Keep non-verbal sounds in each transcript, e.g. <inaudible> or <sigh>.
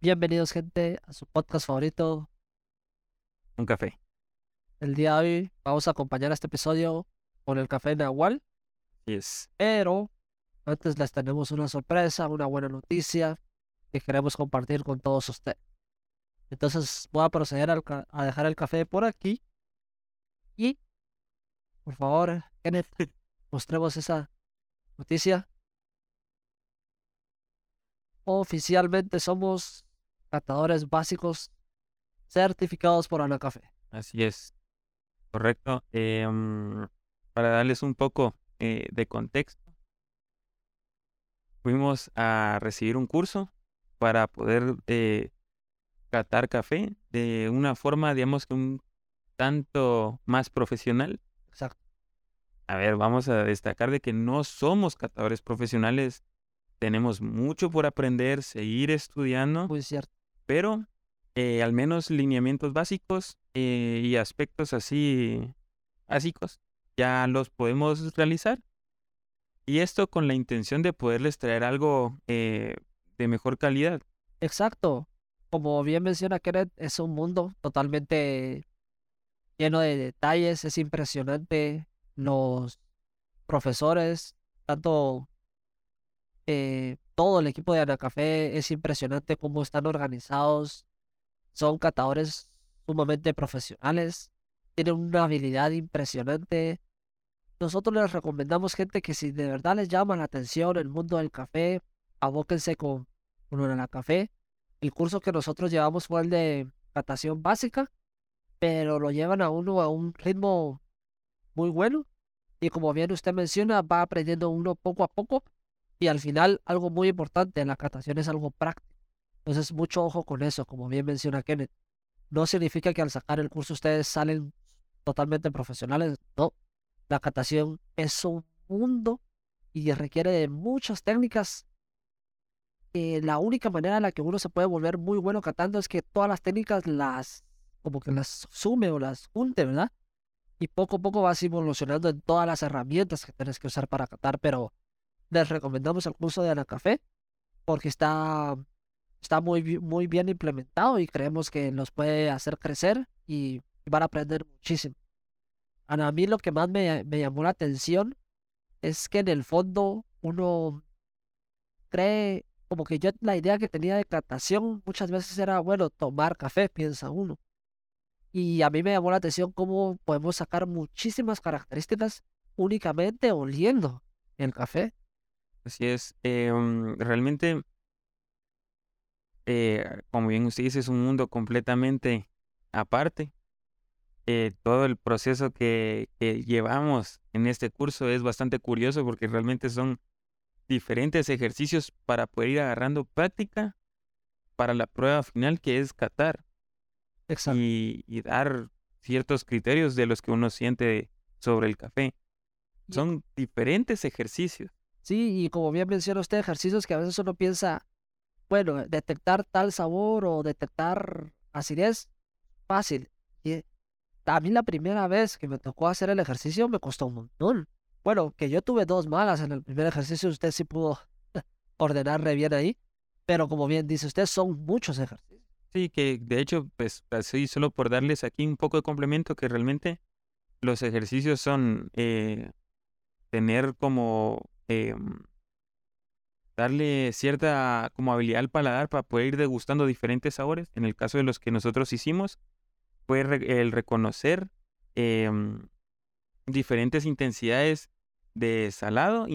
Bienvenidos, gente, a su podcast favorito. Un café. El día de hoy vamos a acompañar este episodio con el café Nahual, Yes. pero antes les tenemos una sorpresa, una buena noticia que queremos compartir con todos ustedes. Entonces voy a proceder a dejar el café por aquí y, por favor, Kenneth, <laughs> mostremos esa noticia. Oficialmente somos catadores básicos certificados por Ana Café. Así es. Correcto. Em, para darles un poco eh, de contexto, fuimos a recibir un curso para poder eh, catar café de una forma, digamos que un tanto más profesional. Exacto. A ver, vamos a destacar de que no somos catadores profesionales. Tenemos mucho por aprender, seguir estudiando. Muy cierto. Pero eh, al menos lineamientos básicos eh, y aspectos así básicos ya los podemos realizar. Y esto con la intención de poderles traer algo eh, de mejor calidad. Exacto. Como bien menciona Kenneth, es un mundo totalmente lleno de detalles. Es impresionante. Los profesores, tanto eh, todo el equipo de Anacafé, es impresionante cómo están organizados. Son catadores sumamente profesionales. Tienen una habilidad impresionante. Nosotros les recomendamos gente que si de verdad les llama la atención el mundo del café, abóquense con, con Anacafé. El curso que nosotros llevamos fue el de catación básica, pero lo llevan a uno a un ritmo muy bueno. Y como bien usted menciona, va aprendiendo uno poco a poco. Y al final, algo muy importante, la catación es algo práctico. Entonces, mucho ojo con eso, como bien menciona Kenneth. No significa que al sacar el curso ustedes salen totalmente profesionales. No, la catación es un mundo y requiere de muchas técnicas eh, la única manera en la que uno se puede volver muy bueno catando es que todas las técnicas las, como que las sume o las junte, ¿verdad? Y poco a poco vas evolucionando en todas las herramientas que tienes que usar para catar, pero les recomendamos el curso de Anacafé porque está, está muy, muy bien implementado y creemos que los puede hacer crecer y van a aprender muchísimo. A mí lo que más me, me llamó la atención es que en el fondo uno cree como que yo la idea que tenía de catación muchas veces era, bueno, tomar café, piensa uno. Y a mí me llamó la atención cómo podemos sacar muchísimas características únicamente oliendo el café. Así es. em, realmente, eh, como bien usted dice, es un mundo completamente aparte. Eh, todo el proceso que, que llevamos en este curso es bastante curioso porque realmente son diferentes ejercicios para poder ir agarrando práctica para la prueba final que es catar Exacto. y, y dar ciertos criterios de los que uno siente sobre el café. Son diferentes ejercicios. Sí, y como bien menciona usted, ejercicios que a veces uno piensa, bueno, detectar tal sabor o detectar acidez, fácil. Y mí la primera vez que me tocó hacer el ejercicio me costó un montón. Bueno, que yo tuve dos malas en el primer ejercicio, usted sí pudo <laughs> ordenar re bien ahí, pero como bien dice usted, son muchos ejercicios. Sí, que de hecho, pues así solo por darles aquí un poco de complemento, que realmente los ejercicios son eh, tener como em, darle cierta como habilidad al paladar para poder ir degustando diferentes sabores. En el caso de los que nosotros hicimos, fue el reconocer em, diferentes intensidades de salado,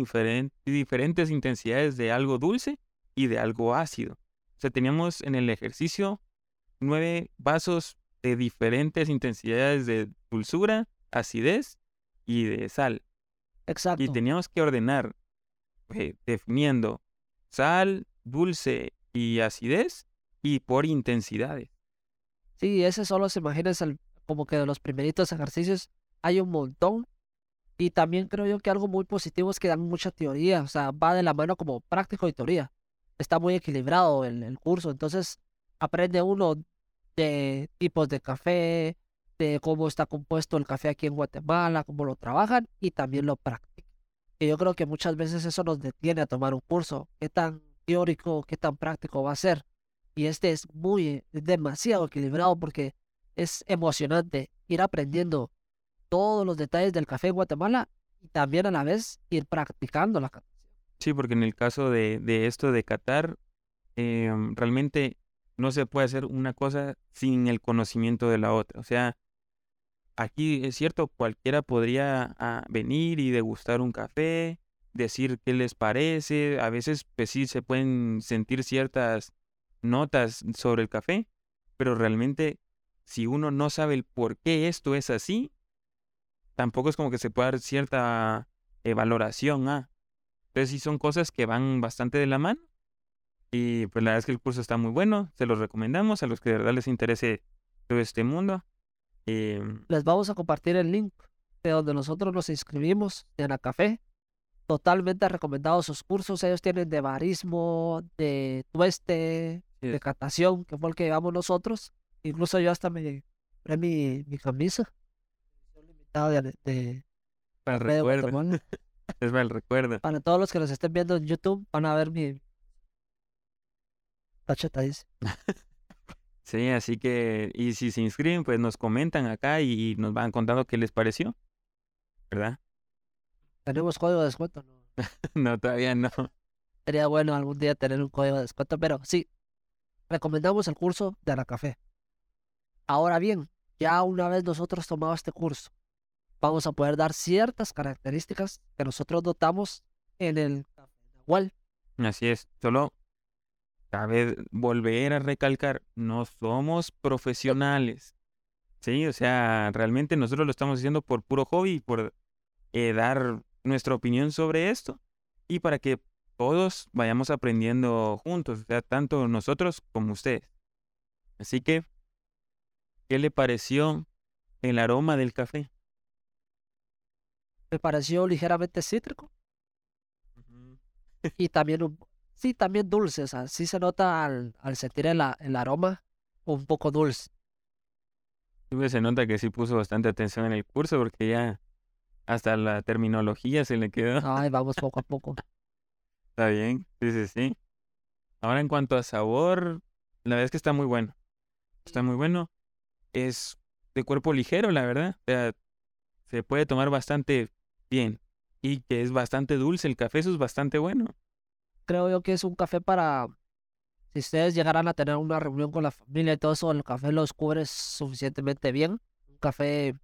diferentes intensidades de algo dulce y de algo ácido. O sea, teníamos en el ejercicio nueve vasos de diferentes intensidades de dulzura, acidez y de sal. Exacto. Y teníamos que ordenar eh, definiendo sal, dulce y acidez y por intensidades. Sí, ese solo se imagina como que de los primeritos ejercicios hay un montón. Y también creo yo que algo muy positivo es que dan mucha teoría, o sea, va de la mano como práctico y teoría. Está muy equilibrado el, el curso, entonces aprende uno de tipos de café, de cómo está compuesto el café aquí en Guatemala, cómo lo trabajan y también lo practican. Yo creo que muchas veces eso nos detiene a tomar un curso. ¿Qué tan teórico, qué tan práctico va a ser? Y este es muy, demasiado equilibrado porque es emocionante ir aprendiendo todos los detalles del café en Guatemala y también a la vez ir practicando la catación. Sí, porque en el caso de, de esto de Qatar, em, realmente no se puede hacer una cosa sin el conocimiento de la otra. O sea, aquí es cierto, cualquiera podría ah, venir y degustar un café, decir qué les parece. A veces, pues sí, se pueden sentir ciertas notas sobre el café, pero realmente, si uno no sabe el por qué esto es así, tampoco es como que se pueda dar cierta eh, valoración. ¿ah? Entonces, sí son cosas que van bastante de la mano. Y pues la verdad es que el curso está muy bueno, se los recomendamos a los que de verdad les interese todo este mundo. Em, Les vamos a compartir el link de donde nosotros nos inscribimos en la café. Totalmente recomendados sus cursos. Ellos tienen de barismo, de tueste, Sí. de catación, que fue el que llevamos nosotros. Incluso yo hasta me compré mi, mi camisa. de, de para de recuerdo, <laughs> es para el recuerdo. Para todos los que nos estén viendo en YouTube, van a ver mi tacheta dice. <laughs> Sí, así que, y si se inscriben, pues nos comentan acá y, y nos van contando qué les pareció, ¿verdad? Tenemos código de descuento, ¿no? <laughs> no, todavía no. Sería bueno algún día tener un código de descuento, pero sí, recomendamos el curso de la café. Ahora bien, ya una vez nosotros tomado este curso, vamos a poder dar ciertas características que nosotros notamos en el café Nahual. Así es, solo cabe volver a recalcar, no somos profesionales, ¿sí? O sea, realmente nosotros lo estamos haciendo por puro hobby, por eh, dar nuestra opinión sobre esto y para que todos vayamos aprendiendo juntos, o sea, tanto nosotros como ustedes. Así que, ¿qué le pareció el aroma del café? Me pareció ligeramente cítrico y también, un- sí, también dulce. O sea, sí se nota al, al sentir el aroma un poco dulce. Sí, pues, Se nota que sí puso bastante atención en el curso porque ya hasta la terminología se le quedó. Ay, <laughs> vamos poco a poco. Está bien, sí, sí, sí. Ahora en cuanto a sabor, la verdad es que está muy bueno. Está muy bueno. Es de cuerpo ligero, la verdad. O sea, se puede tomar bastante bien. Y que es bastante dulce. El café eso es bastante bueno. Creo yo que es un café para, si ustedes llegaran a tener una reunión con la familia y todo eso, el café los cubre suficientemente bien. Un café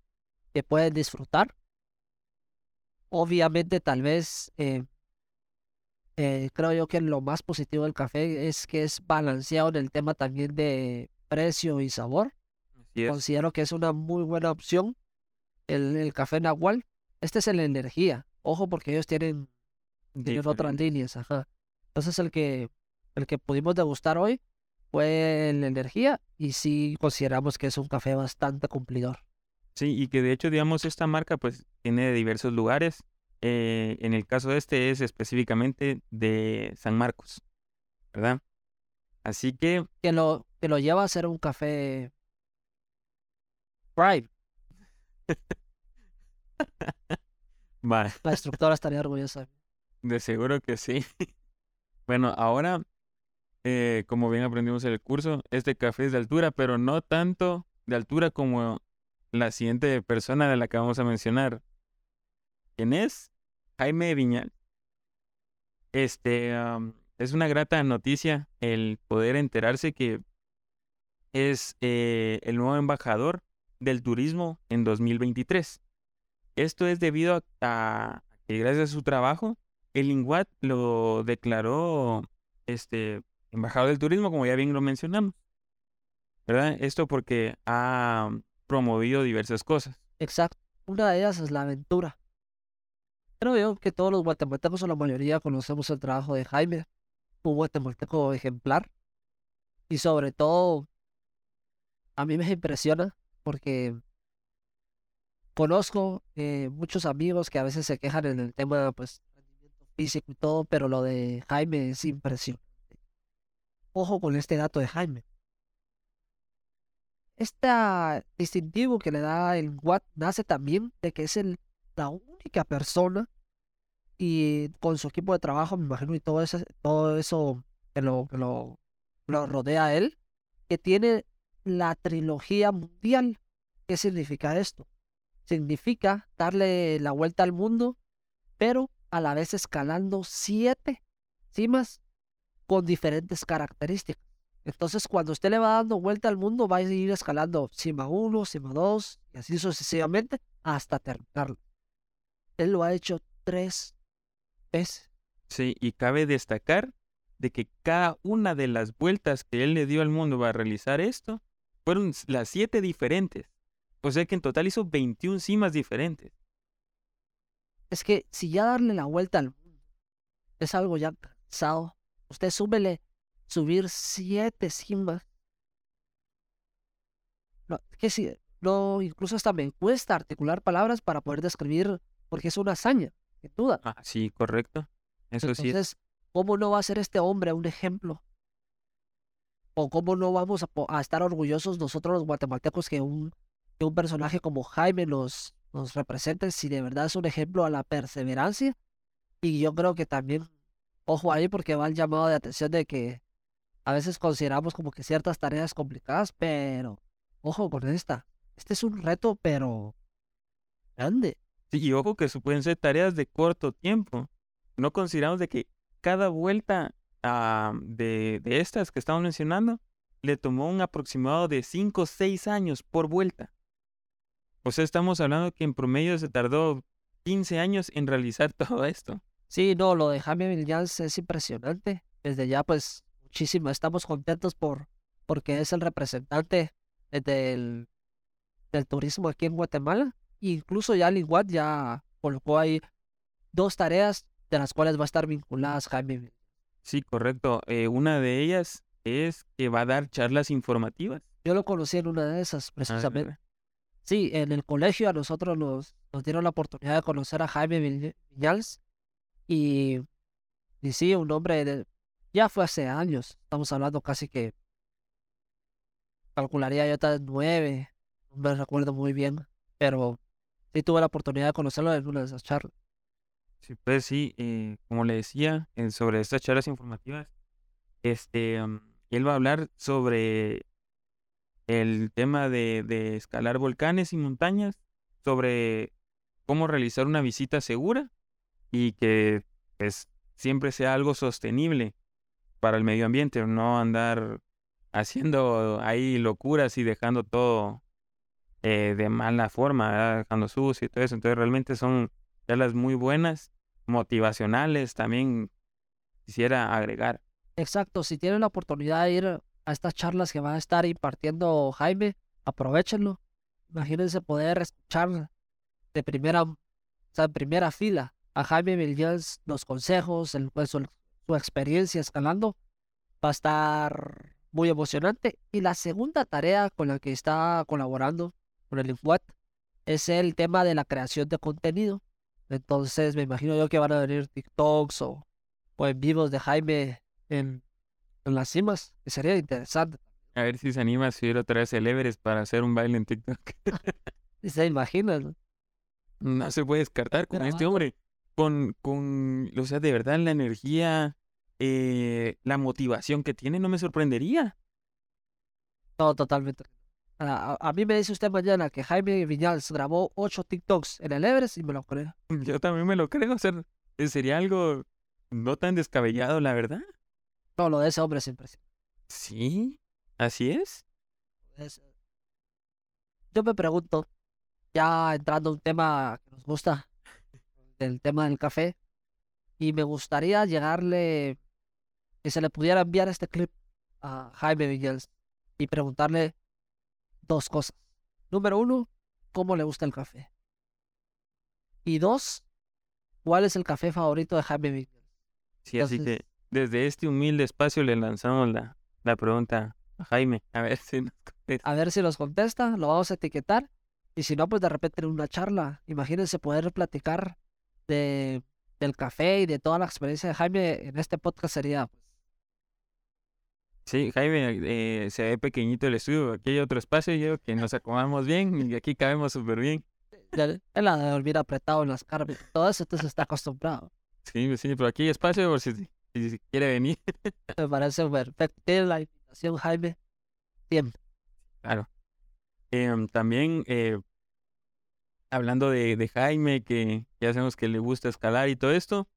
que pueden disfrutar. Obviamente, tal vez, eh, eh, creo yo que lo más positivo del café es que es balanceado en el tema también de precio y sabor. Considero que es una muy buena opción el, el café Nahual. Este es el energía. Ojo porque ellos tienen tienen otras líneas, ajá. Entonces el que el que pudimos degustar hoy fue el energía y sí consideramos que es un café bastante cumplidor. Sí, y que de hecho, digamos, esta marca pues tiene de diversos lugares. Eh, en el caso de este es específicamente de San Marcos, ¿verdad? Así que Que lo que lo lleva a ser un café Prime. <laughs> va, La instructora estaría orgullosa. de seguro que sí. <laughs> Bueno, ahora, eh, como bien aprendimos en el curso, este café es de altura, pero no tanto de altura como la siguiente persona de la que vamos a mencionar. ¿Quién es? Jaime Viñal. Este, es una grata noticia el poder enterarse que es eh, el nuevo embajador del turismo en 2023. Esto es debido a que gracias a su trabajo, el INGUAT lo declaró este embajador del turismo, como ya bien lo mencionamos. ¿Verdad? Esto porque ha promovido diversas cosas. Exacto. Una de ellas es la aventura. Creo yo que todos los guatemaltecos o la mayoría conocemos el trabajo de Jaime, un guatemalteco ejemplar. Y sobre todo, a mí me impresiona porque conozco eh, muchos amigos que a veces se quejan en el tema, pues, físico y todo, pero lo de Jaime es impresionante. Ojo con este dato de Jaime. Este distintivo que le da el Watt nace también de que es el, la única persona y con su equipo de trabajo, me imagino, y todo eso, todo eso que lo, que lo lo rodea a él, que tiene la trilogía mundial. ¿Qué significa esto? Significa darle la vuelta al mundo, pero a la vez escalando siete cimas con diferentes características. Entonces, cuando usted le va dando vuelta al mundo, va a ir escalando cima 1, cima 2, y así sucesivamente, hasta terminarlo. Él lo ha hecho tres veces. Sí, y cabe destacar de que cada una de las vueltas que él le dio al mundo para realizar esto fueron las siete diferentes. O sea que en total hizo 21 cimas diferentes. Es que si ya darle la vuelta al mundo es algo ya cansado, usted súbele subir siete cimas. No, que si, no, incluso hasta me cuesta articular palabras para poder describir, porque es una hazaña, sin duda. Ah, sí, correcto. Eso sí. Entonces, ¿cómo no va a ser este hombre un ejemplo? ¿O cómo no vamos a, a estar orgullosos nosotros los guatemaltecos que un, que un personaje como Jaime nos, nos represente si de verdad es un ejemplo a la perseverancia? Y yo creo que también, ojo ahí, porque va el llamado de atención de que a veces consideramos como que ciertas tareas complicadas, pero ojo con esta. Este es un reto, pero grande. Sí, y ojo que pueden ser tareas de corto tiempo. No consideramos de que cada vuelta ah, de, de estas que estamos mencionando le tomó un aproximado de 5 o 6 años por vuelta. O sea, estamos hablando que en promedio se tardó 15 años en realizar <laughs> todo esto. Sí, no, lo de Jaime Villans es impresionante. Desde ya, pues, muchísimo. Estamos contentos por porque es el representante del, del turismo aquí en Guatemala. E incluso ya Linguat ya colocó ahí dos tareas de las cuales va a estar vinculadas Jaime. Sí, correcto. Eh, una de ellas es que va a dar charlas informativas. Yo lo conocí en una de esas, Ah, precisamente. Sí, en el colegio a nosotros nos, nos dieron la oportunidad de conocer a Jaime Viñ- Viñals y, sí, un hombre de, ya fue hace años, estamos hablando casi que calcularía yo vez nueve, no me recuerdo muy bien, pero sí tuve la oportunidad de conocerlo en una de esas charlas. Sí, pues sí, eh, como le decía, eh, sobre estas charlas informativas, este, mm, él va a hablar sobre el tema de, escalar volcanes y montañas, sobre cómo realizar una visita segura y que pues siempre sea algo sostenible para el medio ambiente, no andar haciendo ahí locuras y dejando todo eh, de mala forma, ¿verdad? dejando sucio y todo eso. Entonces realmente son charlas muy buenas, motivacionales también quisiera agregar. Exacto, si tienen la oportunidad de ir a estas charlas que va a estar impartiendo Jaime, aprovechenlo. Imagínense poder escuchar de primera, o sea, en primera fila a Jaime Villans los consejos, el, pues, su, su experiencia escalando. Va a estar muy emocionante. Y la segunda tarea con la que está colaborando con el Infuat es el tema de la creación de contenido. Entonces me imagino yo que van a venir TikToks o, o en vivos de Jaime en, en las cimas, que sería interesante. A ver si se anima a subir otra vez el Everest para hacer un baile en TikTok. <laughs> <laughs> Se imaginan. No se puede descartar con este hombre. Con, con, o sea, de verdad, la energía, eh, la motivación que tiene, no me sorprendería. No, totalmente. A, a- mí me dice usted mañana que Jaime Viñals grabó ocho TikToks en el Everest y me lo creo. <laughs> Yo también me lo creo. O sea, sería algo no tan descabellado, la verdad. No, lo de ese hombre es impresionante. Sí, así es. Es- Yo me pregunto, ya entrando a un tema que nos gusta, el tema del café, y me gustaría llegarle, que se le pudiera enviar este clip a Jaime Viñals y preguntarle dos cosas. Número uno, ¿cómo le gusta el café? Y dos, ¿cuál es el café favorito de Jaime Viñals? Sí, así que desde este humilde espacio le lanzamos la, la pregunta a Jaime. A ver si nos contesta. A ver si nos contesta, lo vamos a etiquetar. Y si no, pues de repente en una charla. Imagínense poder platicar de, del café y de toda la experiencia de Jaime en este podcast sería pues, Sí, Jaime, eh, se ve pequeñito el estudio. Aquí hay otro espacio, yo que nos acomodamos bien y aquí cabemos súper bien. él ha de dormir apretado en las carnes todo eso, entonces está acostumbrado. Sí, sí, pero aquí hay espacio por si, si quiere venir. <laughs> Me parece perfecto. La invitación Jaime. Siempre. Claro. Em, también, eh, hablando de, de Jaime, que ya sabemos que le gusta escalar y todo esto,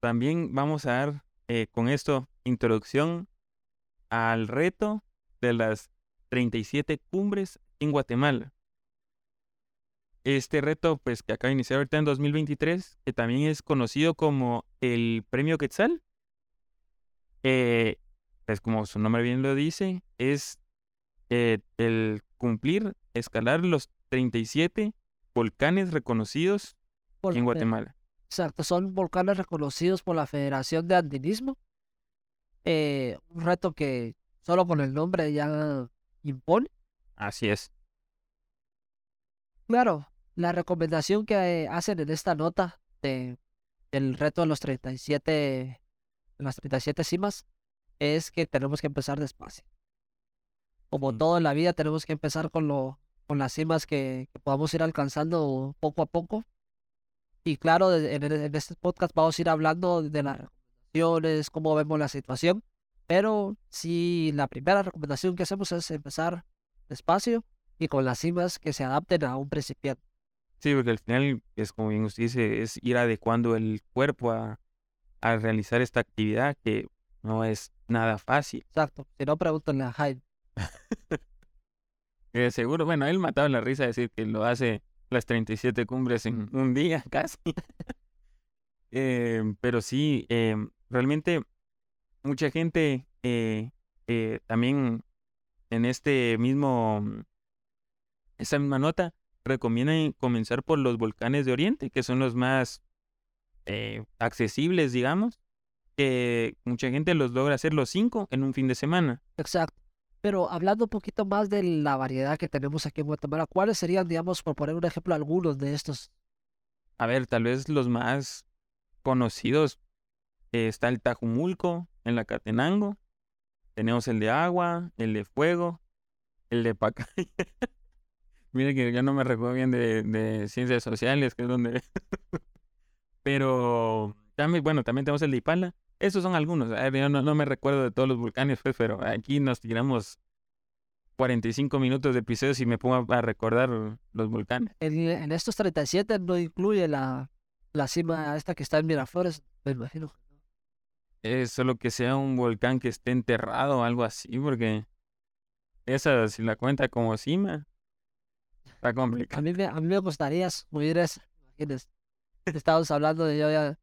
también vamos a dar eh, con esto introducción al reto de las 37 cumbres en Guatemala. Este reto, pues, que acaba de iniciar ahorita en 2023, que también es conocido como el Premio Quetzal. Eh, pues, como su nombre bien lo dice, es eh, el cumplir, escalar los 37 volcanes reconocidos Por- en eh, Guatemala. Exacto, son volcanes reconocidos por la Federación de Andinismo. Eh, un reto que solo con el nombre ya impone. Así es. Claro, la recomendación que hacen en esta nota de, del reto de los 37, de las 37 cimas es que tenemos que empezar despacio. Como Mm. todo en la vida, tenemos que empezar con, lo, con las cimas que, que podamos ir alcanzando poco a poco. Y claro, en, en este podcast vamos a ir hablando de las recomendaciones, cómo vemos la situación. Pero sí, la primera recomendación que hacemos es empezar despacio y con las cimas que se adapten a un principiante. Sí, porque al final, es como bien usted dice, es ir adecuando el cuerpo a, a realizar esta actividad que no es nada fácil. Exacto. Si no, pregúntenle a Jaime. <laughs> Eh, seguro, bueno, él mataba la risa de decir que lo hace las 37 cumbres en un día <laughs> casi. Eh, pero sí, eh, realmente mucha gente eh, eh, también en este mismo, esta misma nota, recomiendan comenzar por los volcanes de Oriente, que son los más eh, accesibles, digamos, que mucha gente los logra hacer los cinco en un fin de semana. Exacto. Pero hablando un poquito más de la variedad que tenemos aquí en Guatemala, ¿cuáles serían, digamos, por poner un ejemplo, algunos de estos? A ver, tal vez los más conocidos eh, está el Tajumulco en la Catenango. Tenemos el de agua, el de fuego, el de Pacaya. <laughs> Mire que yo no me recuerdo bien de, de ciencias sociales, que es donde... <laughs> <laughs> Pero también, bueno, también tenemos el de Ipala. Esos son algunos. A ver, yo no, no me recuerdo de todos los volcanes, pues, pero aquí nos tiramos 45 minutos de episodios y me pongo a, a recordar los volcanes. En, en estos 37 no incluye la, la cima esta que está en Miraflores, me imagino. Es solo que sea un volcán que esté enterrado o algo así, porque esa, si la cuenta como cima, está A complicado. mí me, a mí me gustaría subir esa. Imagínense. Estamos hablando de yo ya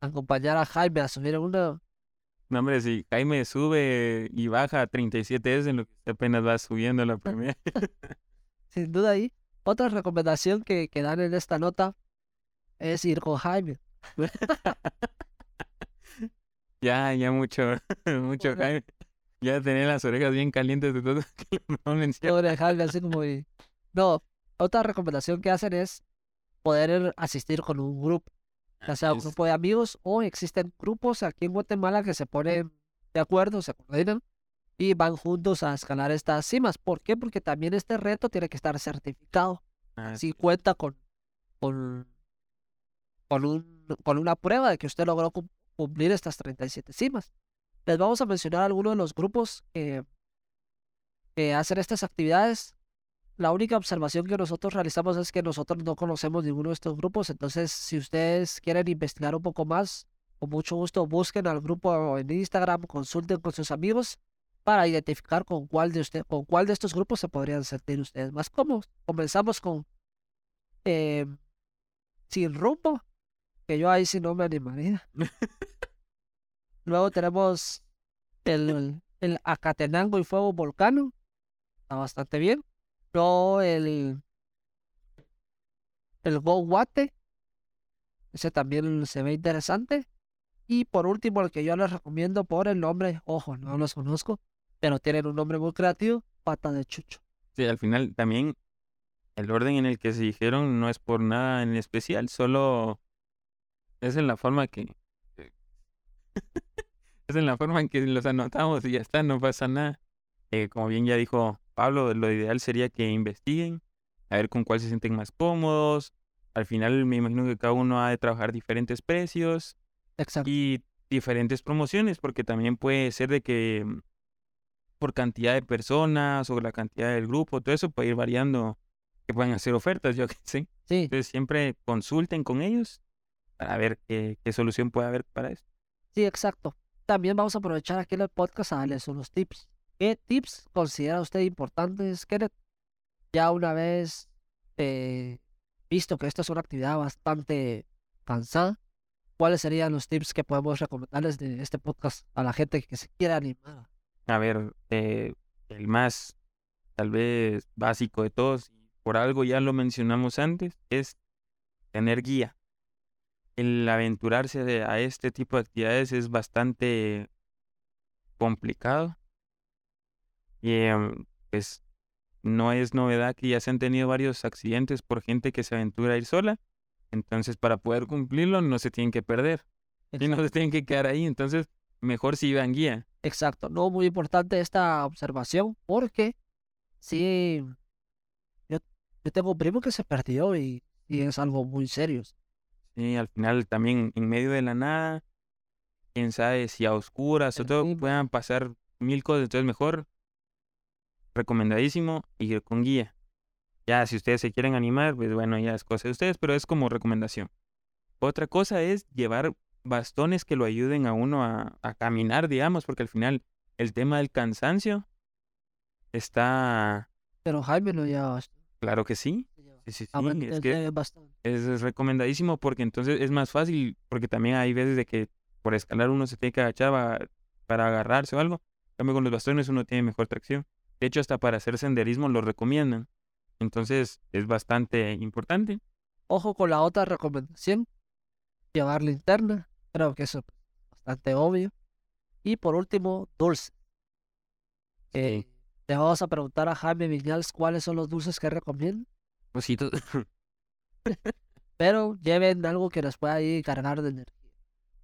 acompañar a Jaime a subir uno. No, hombre, si Jaime sube y baja a 37 es en lo que usted apenas va subiendo la primera. <laughs> Sin duda ahí. Otra recomendación que, que dan en esta nota es ir con Jaime. <laughs> ya, ya mucho, <laughs> mucho. Jaime. Ya tenía las orejas bien calientes de todo que lo. Pobre Jaime, así como... y- No, otra recomendación que hacen es poder asistir con un grupo, ya sea un grupo de amigos o existen grupos aquí en Guatemala que se ponen de acuerdo, se coordinan y van juntos a escalar estas cimas. ¿Por qué? Porque también este reto tiene que estar certificado. Si cuenta con, con, con, un, con una prueba de que usted logró cum- cumplir estas 37 cimas. Les vamos a mencionar algunos de los grupos que, que hacen estas actividades. La única observación que nosotros realizamos es que nosotros no conocemos ninguno de estos grupos, entonces si ustedes quieren investigar un poco más, con mucho gusto busquen al grupo en Instagram, consulten con sus amigos para identificar con cuál de usted, con cuál de estos grupos se podrían sentir ustedes más cómodos. Comenzamos con eh, Sin Rumbo, que yo ahí sí no me animaría. <laughs> Luego tenemos el, el Acatenango y Fuego Volcano, está bastante bien. El, el Go Guate, ese también se ve interesante. Y por último, el que yo les recomiendo por el nombre, ojo, no los conozco, pero tienen un nombre muy creativo, Pata de Chucho. Sí, al final también el orden en el que se dijeron no es por nada en especial, solo es en la forma que <laughs> es en la forma en que los anotamos y ya está, no pasa nada. Eh, como bien ya dijo Pablo, lo ideal sería que investiguen, a ver con cuál se sienten más cómodos. Al final me imagino que cada uno ha de trabajar diferentes precios Exacto. y diferentes promociones, porque también puede ser de que por cantidad de personas o la cantidad del grupo, todo eso puede ir variando, que pueden hacer ofertas, yo <laughs> qué sé. Sí, Entonces siempre consulten con ellos para ver qué, qué solución puede haber para eso. sí, exacto. También vamos a aprovechar aquí en el podcast a darles unos tips. ¿Qué tips considera usted importantes, Kenneth? Ya una vez eh, visto que esta es una actividad bastante cansada, ¿cuáles serían los tips que podemos recomendarles de este podcast a la gente que se quiera animar? A ver, eh, el más tal vez básico de todos, por algo ya lo mencionamos antes, es tener guía. El aventurarse a este tipo de actividades es bastante complicado. Y em, pues no es novedad que ya se han tenido varios accidentes por gente que se aventura a ir sola. Entonces, para poder cumplirlo, no se tienen que perder. Y no se tienen que quedar ahí. Entonces, mejor si van guía. Exacto, no muy importante esta observación porque sí, yo, yo tengo un primo que se perdió y, y es algo muy serio. Sí, al final también en medio de la nada, quién sabe si a oscuras o todo puedan pasar mil cosas. Entonces, mejor, recomendadísimo, ir con guía. Ya, si ustedes se quieren animar, pues bueno, ya es cosa de ustedes, pero es como recomendación. Otra cosa es llevar bastones que lo ayuden a uno a, a caminar, digamos, porque al final el tema del cansancio está, Pero Jaime lo lleva. claro que sí. Sí, sí, Ah, sí, bueno, es que es, recomendadísimo porque entonces es más fácil, porque también hay veces de que por escalar uno se tiene que agachar pa- para, agarrarse o algo. En cambio, con los bastones uno tiene mejor tracción. De hecho, hasta para hacer senderismo lo recomiendan. Entonces, es bastante importante. Ojo con la otra recomendación, llevar linterna, creo que eso es bastante obvio. Y por último, dulce. Eh, le vamos a preguntar a Jaime Viñals cuáles son los dulces que recomienda, Cositos. <laughs> pero lleven algo que les pueda ahí cargar de energía.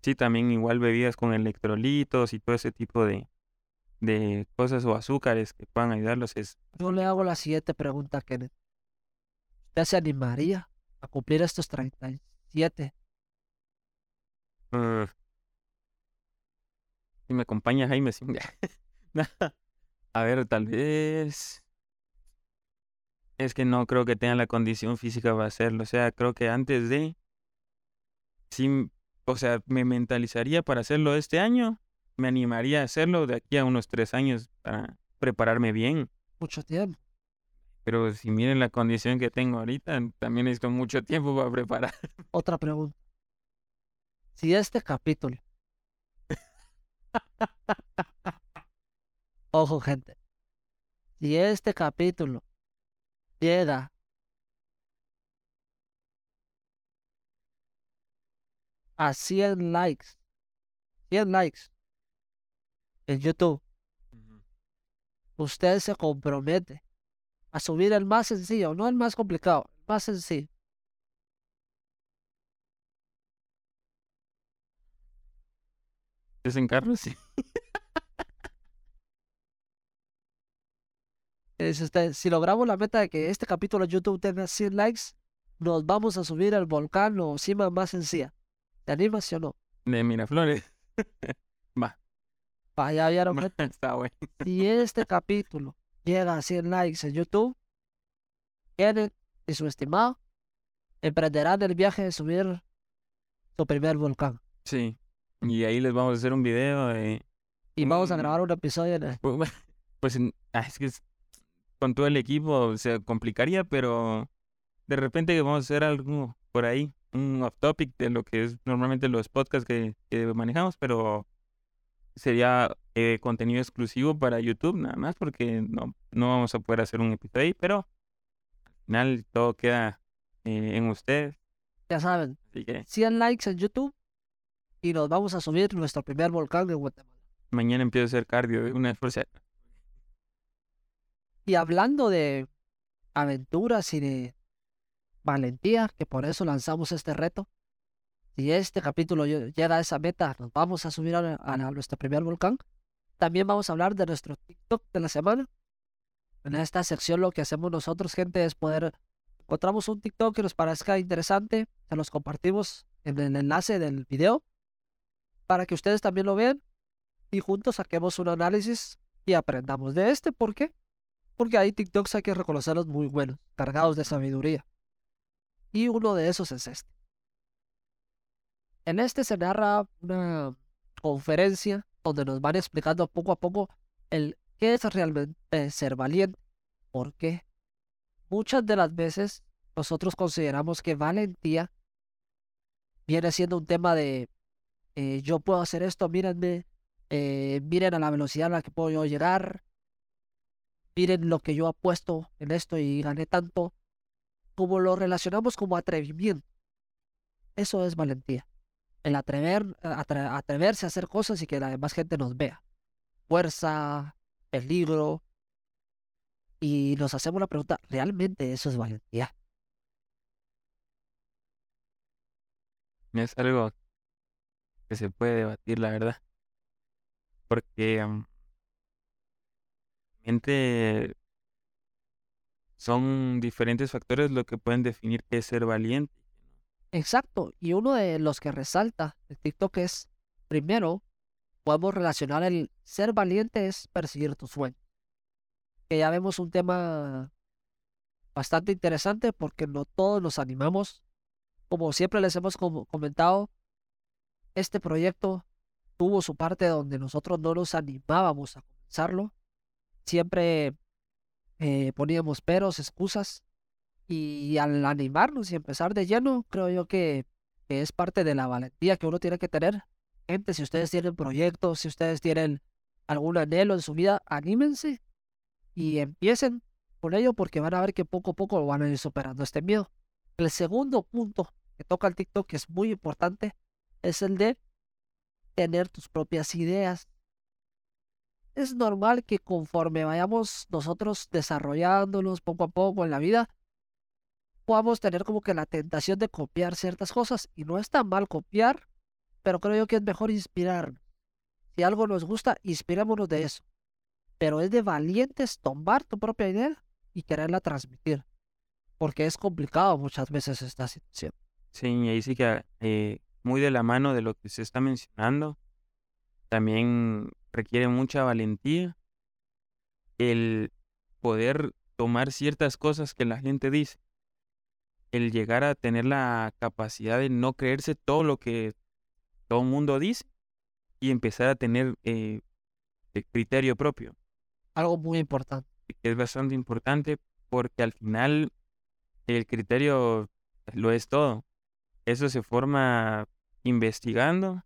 Sí, también igual bebidas con electrolitos y todo ese tipo de, de cosas o azúcares que puedan ayudarlos. Es, Yo le hago la siguiente pregunta Kenneth. ¿Usted se animaría a cumplir estos 37? uh, si me acompaña Jaime, sí. <laughs> A ver, tal vez. Es que no creo que tenga la condición física para hacerlo. O sea, creo que antes de. Sí, o sea, me mentalizaría para hacerlo este año. Me animaría a hacerlo de aquí a unos tres años para prepararme bien. Mucho tiempo. Pero si miren la condición que tengo ahorita, también necesito mucho tiempo para preparar. <laughs> Otra pregunta. Si este capítulo. <laughs> Ojo, gente. Si este capítulo llega a 100 likes, 100 likes en YouTube, usted se compromete a subir el más sencillo, no el más complicado, el más sencillo. ¿Es en carro? Sí. <laughs> Es usted, si logramos la meta de que este capítulo de YouTube tenga 100 likes, nos vamos a subir al volcán o cima más sencilla. ¿Te animas sí o no? De Miraflores. <laughs> Va, Vaya, vieron, <laughs> gente? está bueno. Si este capítulo llega a 100 likes en YouTube, Kenneth y su estimado emprenderán el viaje de subir su primer volcán. Sí. Y ahí les vamos a hacer un video de... Y vamos a grabar un episodio el- Pues, pues ah, es que con todo el equipo se complicaría, pero de repente vamos a hacer algo por ahí, un off topic de lo que es normalmente los podcasts que, que manejamos, pero sería eh, contenido exclusivo para YouTube nada más, porque no, no vamos a poder hacer un episodio ahí, pero al final todo queda eh, en ustedes, Ya saben, que 100 likes en YouTube y nos vamos a subir nuestro primer volcán en Guatemala. mañana empiezo a hacer cardio de una acaso. Y hablando de aventuras y de valentía, que por eso lanzamos este reto, si este capítulo lle- llega a esa meta, nos vamos a subir a, nuestro primer volcán. También vamos a hablar de nuestro TikTok de la semana. En esta sección lo que hacemos nosotros, gente, es poder... Encontramos un TikTok que nos parezca interesante, se los compartimos en el enlace del video para que ustedes también lo vean y juntos saquemos un análisis y aprendamos de este. ¿Por qué? Porque hay TikToks hay que reconocerlos muy buenos, cargados de sabiduría. Y uno de esos es este. En este se narra una conferencia donde nos van explicando poco a poco el qué es realmente ser valiente. ¿Por qué? Muchas de las veces nosotros consideramos que valentía viene siendo un tema de eh, yo puedo hacer esto, mírenme, eh, miren a la velocidad a la que puedo yo llegar, miren lo que yo apuesto en esto y gané tanto, como lo relacionamos como atrevimiento. Eso es valentía. El atrever, atreverse a hacer cosas y que la demás gente nos vea. Fuerza, peligro. Y nos hacemos la pregunta, ¿realmente eso es valentía? Es algo que se puede debatir, la verdad. Porque son diferentes factores lo que pueden definir qué es ser valiente. Exacto. Y uno de los que resalta el TikTok es, primero, podemos relacionar el ser valiente es perseguir tu sueño. Que ya vemos un tema bastante interesante porque no todos nos animamos como siempre les hemos comentado, este proyecto tuvo su parte donde nosotros no nos animábamos a comenzarlo. Siempre eh, poníamos peros, excusas. Y al animarnos y empezar de lleno, creo yo que, es parte de la valentía que uno tiene que tener. Gente, si ustedes tienen proyectos, si ustedes tienen algún anhelo en su vida, anímense y empiecen con ello porque van a ver que poco a poco van a ir superando este miedo. El segundo punto que toca el TikTok, que es muy importante, es el de tener tus propias ideas. Es normal que conforme vayamos nosotros desarrollándonos poco a poco en la vida, podamos tener como que la tentación de copiar ciertas cosas. Y no es tan mal copiar, pero creo yo que es mejor inspirarnos. Si algo nos gusta, inspirémonos de eso. Pero es de valientes tomar tu propia idea y quererla transmitir porque es complicado muchas veces esta situación. Sí, y ahí sí que eh, muy de la mano de lo que se está mencionando, también requiere mucha valentía el poder tomar ciertas cosas que la gente dice, el llegar a tener la capacidad de no creerse todo lo que todo el mundo dice y empezar a tener eh, el criterio propio. Algo muy importante. Es bastante importante porque al final el criterio lo es todo. Eso se forma investigando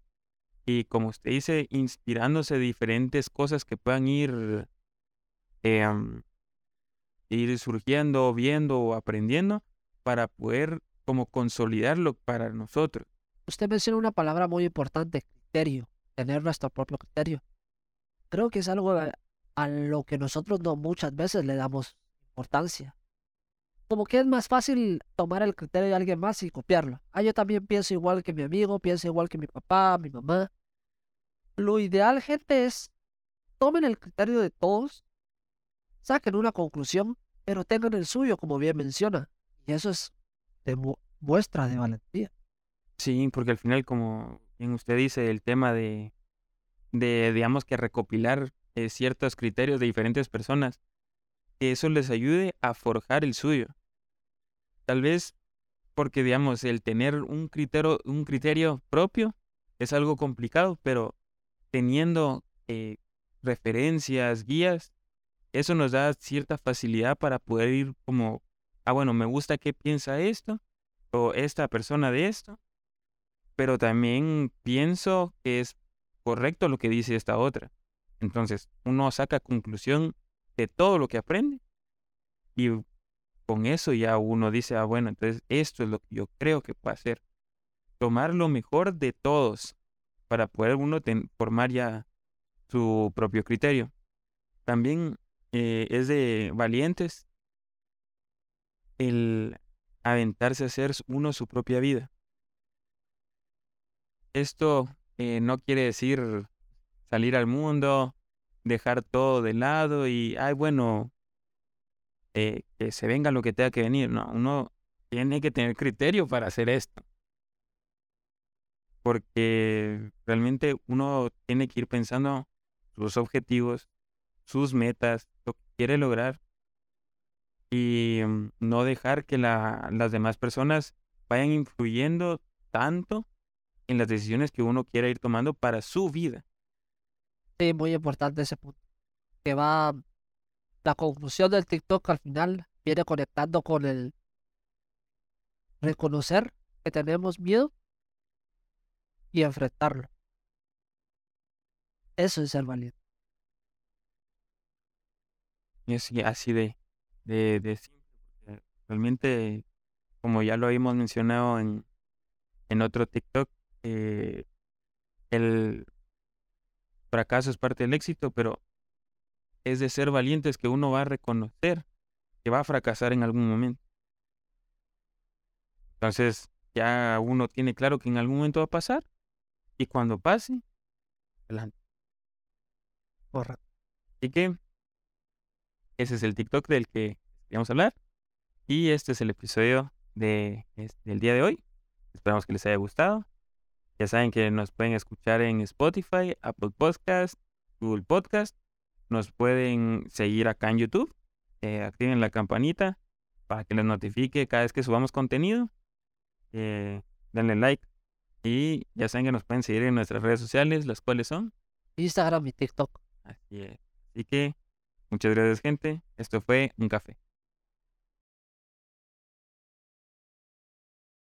y, como usted dice, inspirándose de diferentes cosas que puedan ir, em, ir surgiendo, viendo o aprendiendo para poder como consolidarlo para nosotros. Usted menciona una palabra muy importante, criterio, tener nuestro propio criterio. Creo que es algo a lo que nosotros no muchas veces le damos importancia como que es más fácil tomar el criterio de alguien más y copiarlo. Ah, yo también pienso igual que mi amigo, pienso igual que mi papá, mi mamá. Lo ideal, gente, es tomen el criterio de todos, saquen una conclusión, pero tengan el suyo, como bien menciona. Y eso es de muestra de valentía. Sí, porque al final, como bien usted dice, el tema de, de digamos que recopilar eh, ciertos criterios de diferentes personas, que eso les ayude a forjar el suyo. Tal vez porque, digamos, el tener un criterio, un criterio propio es algo complicado, pero teniendo eh, referencias, guías, eso nos da cierta facilidad para poder ir como, ah, bueno, me gusta qué piensa esto, o esta persona de esto, pero también pienso que es correcto lo que dice esta otra. Entonces, uno saca conclusión de todo lo que aprende y con eso ya uno dice, ah, bueno, entonces esto es lo que yo creo que puede hacer. Tomar lo mejor de todos para poder uno formar ya su propio criterio. También eh, es de valientes el aventarse a hacer uno su propia vida. Esto eh, no quiere decir salir al mundo, dejar todo de lado y, ay, bueno, eh, que se venga lo que tenga que venir. No, uno tiene que tener criterio para hacer esto. Porque realmente uno tiene que ir pensando sus objetivos, sus metas, lo que quiere lograr y mm, no dejar que la, las demás personas vayan influyendo tanto en las decisiones que uno quiera ir tomando para su vida. Sí, muy importante ese punto. Que va la conclusión del TikTok al final viene conectando con el reconocer que tenemos miedo y enfrentarlo. Eso es ser valiente. Y así, así de, de, de simple, realmente, como ya lo habíamos mencionado en, en otro TikTok, eh, el fracaso es parte del éxito, pero es de ser valientes que uno va a reconocer que va a fracasar en algún momento. Entonces, ya uno tiene claro que en algún momento va a pasar y cuando pase, adelante. Correcto. Así que ese es el TikTok del que queríamos hablar y este es el episodio de, del día de hoy. Esperamos que les haya gustado. Ya saben que nos pueden escuchar en Spotify, Apple Podcast, Google Podcast. Nos pueden seguir acá en YouTube. Eh, activen la campanita para que les notifique cada vez que subamos contenido. Eh, denle like. Y ya saben que nos pueden seguir en nuestras redes sociales, las cuales son Instagram y TikTok. Así es. Así que muchas gracias gente. Esto fue un café.